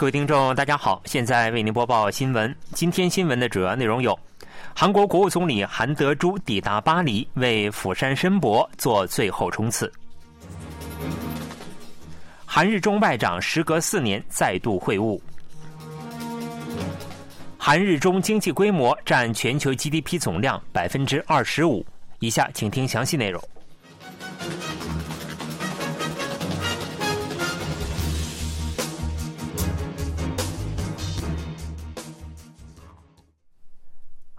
各位听众，大家好，现在为您播报新闻。今天新闻的主要内容有：韩国国务总理韩德洙抵达巴黎，为釜山申博做最后冲刺；韩日中外长时隔四年再度会晤；韩日中经济规模占全球 GDP 总量百分之二十五。以下请听详细内容。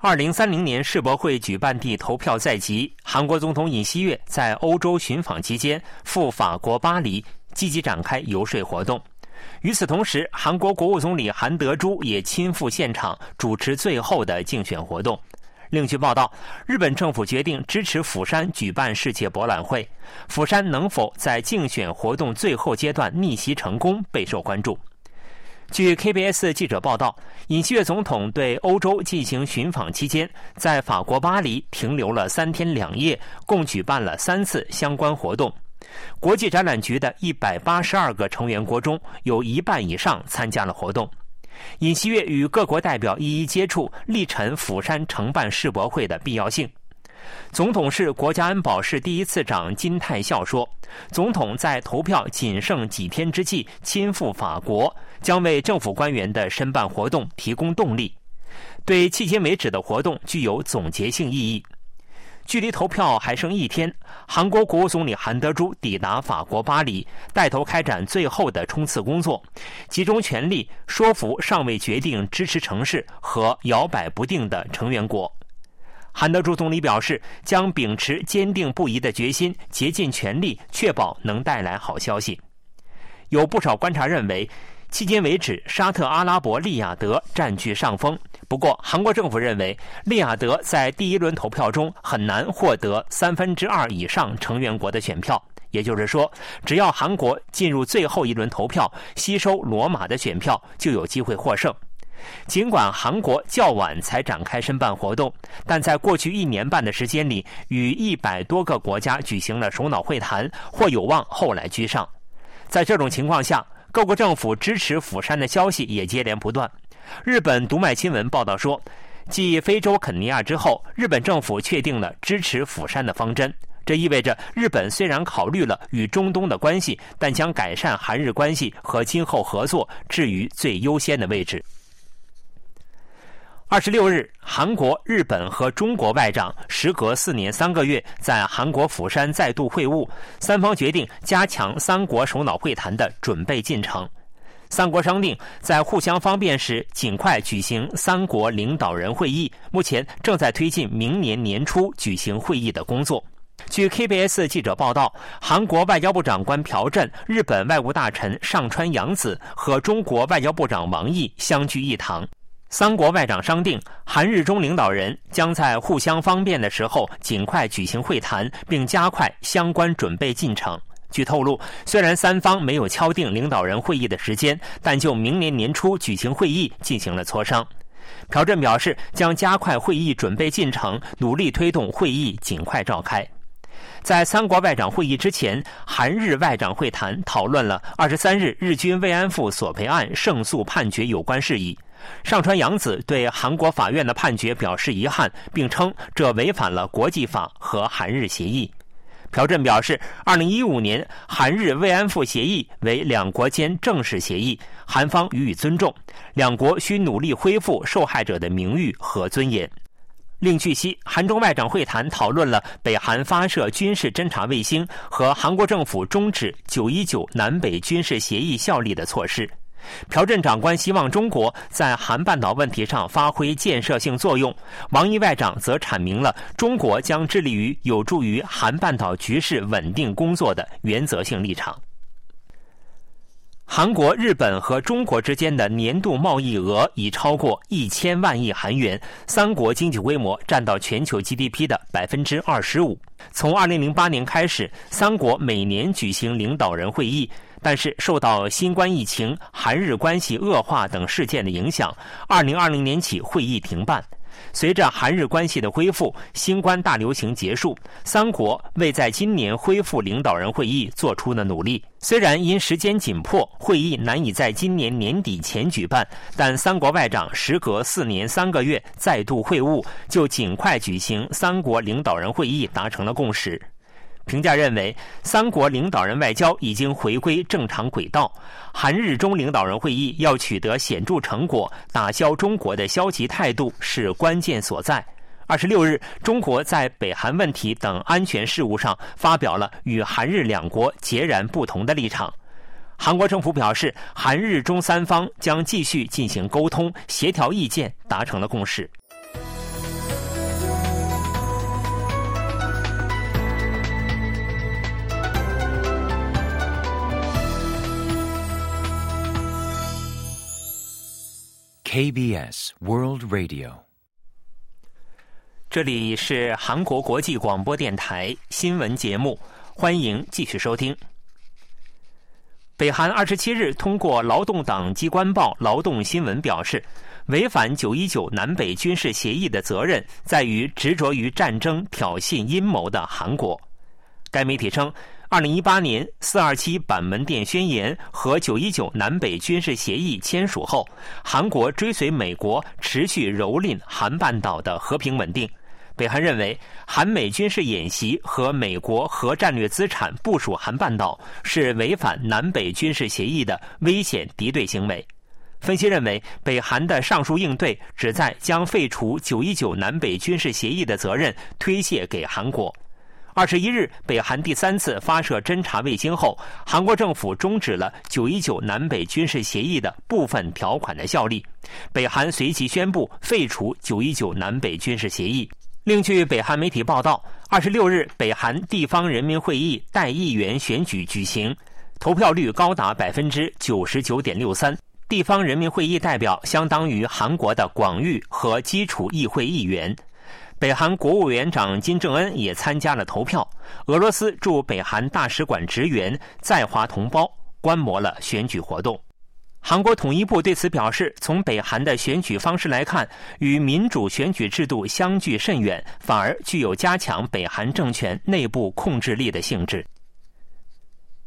二零三零年世博会举办地投票在即，韩国总统尹锡悦在欧洲寻访期间赴法国巴黎，积极展开游说活动。与此同时，韩国国务总理韩德洙也亲赴现场主持最后的竞选活动。另据报道，日本政府决定支持釜山举办世界博览会，釜山能否在竞选活动最后阶段逆袭成功备受关注。据 KBS 记者报道，尹锡悦总统对欧洲进行寻访期间，在法国巴黎停留了三天两夜，共举办了三次相关活动。国际展览局的一百八十二个成员国中，有一半以上参加了活动。尹锡悦与各国代表一一接触，力陈釜山承办世博会的必要性。总统是国家安保室第一次长金泰孝说：“总统在投票仅剩几天之际亲赴法国，将为政府官员的申办活动提供动力，对迄今为止的活动具有总结性意义。”距离投票还剩一天，韩国国务总理韩德洙抵达法国巴黎，带头开展最后的冲刺工作，集中全力说服尚未决定支持城市和摇摆不定的成员国。韩德柱总理表示，将秉持坚定不移的决心，竭尽全力确保能带来好消息。有不少观察认为，迄今为止，沙特阿拉伯利雅得占据上风。不过，韩国政府认为，利雅得在第一轮投票中很难获得三分之二以上成员国的选票。也就是说，只要韩国进入最后一轮投票，吸收罗马的选票，就有机会获胜。尽管韩国较晚才展开申办活动，但在过去一年半的时间里，与一百多个国家举行了首脑会谈，或有望后来居上。在这种情况下，各国政府支持釜山的消息也接连不断。日本读卖新闻报道说，继非洲肯尼亚之后，日本政府确定了支持釜山的方针。这意味着，日本虽然考虑了与中东的关系，但将改善韩日关系和今后合作置于最优先的位置。二十六日，韩国、日本和中国外长时隔四年三个月在韩国釜山再度会晤，三方决定加强三国首脑会谈的准备进程。三国商定在互相方便时，尽快举行三国领导人会议。目前正在推进明年年初举行会议的工作。据 KBS 记者报道，韩国外交部长官朴振、日本外务大臣上川洋子和中国外交部长王毅相聚一堂。三国外长商定，韩日中领导人将在互相方便的时候尽快举行会谈，并加快相关准备进程。据透露，虽然三方没有敲定领导人会议的时间，但就明年年初举行会议进行了磋商。朴振表示，将加快会议准备进程，努力推动会议尽快召开。在三国外长会议之前，韩日外长会谈讨论了二十三日日军慰安妇索赔案胜诉判决有关事宜。上川洋子对韩国法院的判决表示遗憾，并称这违反了国际法和韩日协议。朴振表示，二零一五年韩日慰安妇协议为两国间正式协议，韩方予以尊重，两国需努力恢复受害者的名誉和尊严。另据悉，韩中外长会谈讨论了北韩发射军事侦察卫星和韩国政府终止九一九南北军事协议效力的措施。朴镇长官希望中国在韩半岛问题上发挥建设性作用。王毅外长则阐明了中国将致力于有助于韩半岛局势稳定工作的原则性立场。韩国、日本和中国之间的年度贸易额已超过一千万亿韩元，三国经济规模占到全球 GDP 的百分之二十五。从二零零八年开始，三国每年举行领导人会议。但是受到新冠疫情、韩日关系恶化等事件的影响，二零二零年起会议停办。随着韩日关系的恢复，新冠大流行结束，三国为在今年恢复领导人会议做出了努力。虽然因时间紧迫，会议难以在今年年底前举办，但三国外长时隔四年三个月再度会晤，就尽快举行三国领导人会议达成了共识。评价认为，三国领导人外交已经回归正常轨道。韩日中领导人会议要取得显著成果，打消中国的消极态度是关键所在。二十六日，中国在北韩问题等安全事务上发表了与韩日两国截然不同的立场。韩国政府表示，韩日中三方将继续进行沟通、协调意见，达成了共识。KBS World Radio，这里是韩国国际广播电台新闻节目，欢迎继续收听。北韩二十七日通过劳动党机关报《劳动新闻》表示，违反九一九南北军事协议的责任在于执着于战争挑衅阴谋的韩国。该媒体称。二零一八年四二七板门店宣言和九一九南北军事协议签署后，韩国追随美国持续蹂躏韩半岛的和平稳定。北韩认为，韩美军事演习和美国核战略资产部署韩半岛是违反南北军事协议的危险敌对行为。分析认为，北韩的上述应对旨在将废除九一九南北军事协议的责任推卸给韩国。二十一日，北韩第三次发射侦察卫星后，韩国政府终止了九一九南北军事协议的部分条款的效力。北韩随即宣布废除九一九南北军事协议。另据北韩媒体报道，二十六日，北韩地方人民会议代议员选举举行，投票率高达百分之九十九点六三。地方人民会议代表相当于韩国的广域和基础议会议员。北韩国务委员长金正恩也参加了投票。俄罗斯驻北韩大使馆职员在华同胞观摩了选举活动。韩国统一部对此表示，从北韩的选举方式来看，与民主选举制度相距甚远，反而具有加强北韩政权内部控制力的性质。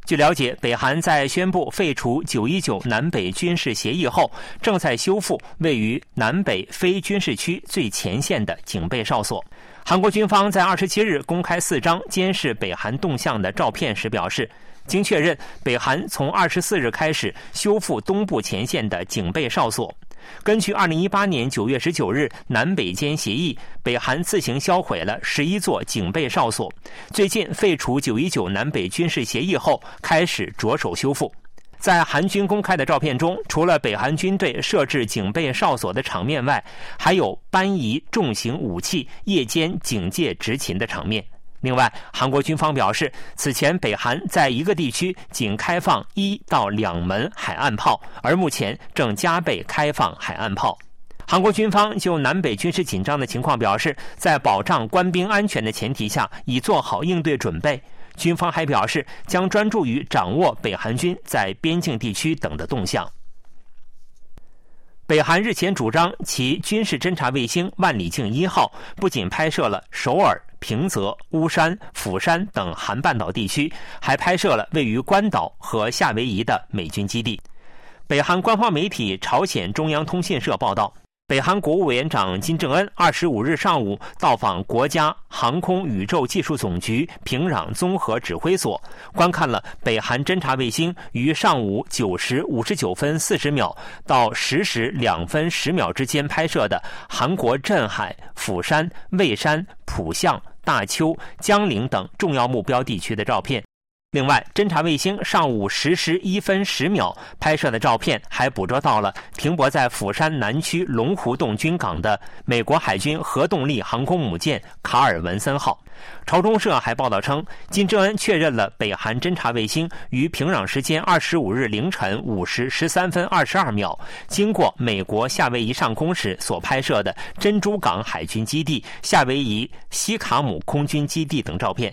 据了解，北韩在宣布废除九一九南北军事协议后，正在修复位于南北非军事区最前线的警备哨所。韩国军方在二十七日公开四张监视北韩动向的照片时表示，经确认，北韩从二十四日开始修复东部前线的警备哨所。根据二零一八年九月十九日南北间协议，北韩自行销毁了十一座警备哨所。最近废除九一九南北军事协议后，开始着手修复。在韩军公开的照片中，除了北韩军队设置警备哨所的场面外，还有搬移重型武器、夜间警戒执勤的场面。另外，韩国军方表示，此前北韩在一个地区仅开放一到两门海岸炮，而目前正加倍开放海岸炮。韩国军方就南北军事紧张的情况表示，在保障官兵安全的前提下，已做好应对准备。军方还表示，将专注于掌握北韩军在边境地区等的动向。北韩日前主张，其军事侦察卫星“万里镜一号”不仅拍摄了首尔。平泽、乌山、釜山等韩半岛地区，还拍摄了位于关岛和夏威夷的美军基地。北韩官方媒体朝鲜中央通讯社报道。北韩国务委员长金正恩二十五日上午到访国家航空宇宙技术总局平壤综合指挥所，观看了北韩侦察卫星于上午九时五十九分四十秒到十时两分十秒之间拍摄的韩国镇海、釜山、蔚山、浦项、大邱、江陵等重要目标地区的照片。另外，侦察卫星上午十时一分十秒拍摄的照片，还捕捉到了停泊在釜山南区龙湖洞军港的美国海军核动力航空母舰“卡尔文森号”。朝中社还报道称，金正恩确认了北韩侦察卫星于平壤时间二十五日凌晨五时十三分二十二秒经过美国夏威夷上空时所拍摄的珍珠港海军基地、夏威夷西卡姆空军基地等照片。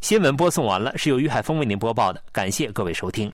新闻播送完了，是由于海峰为您播报的，感谢各位收听。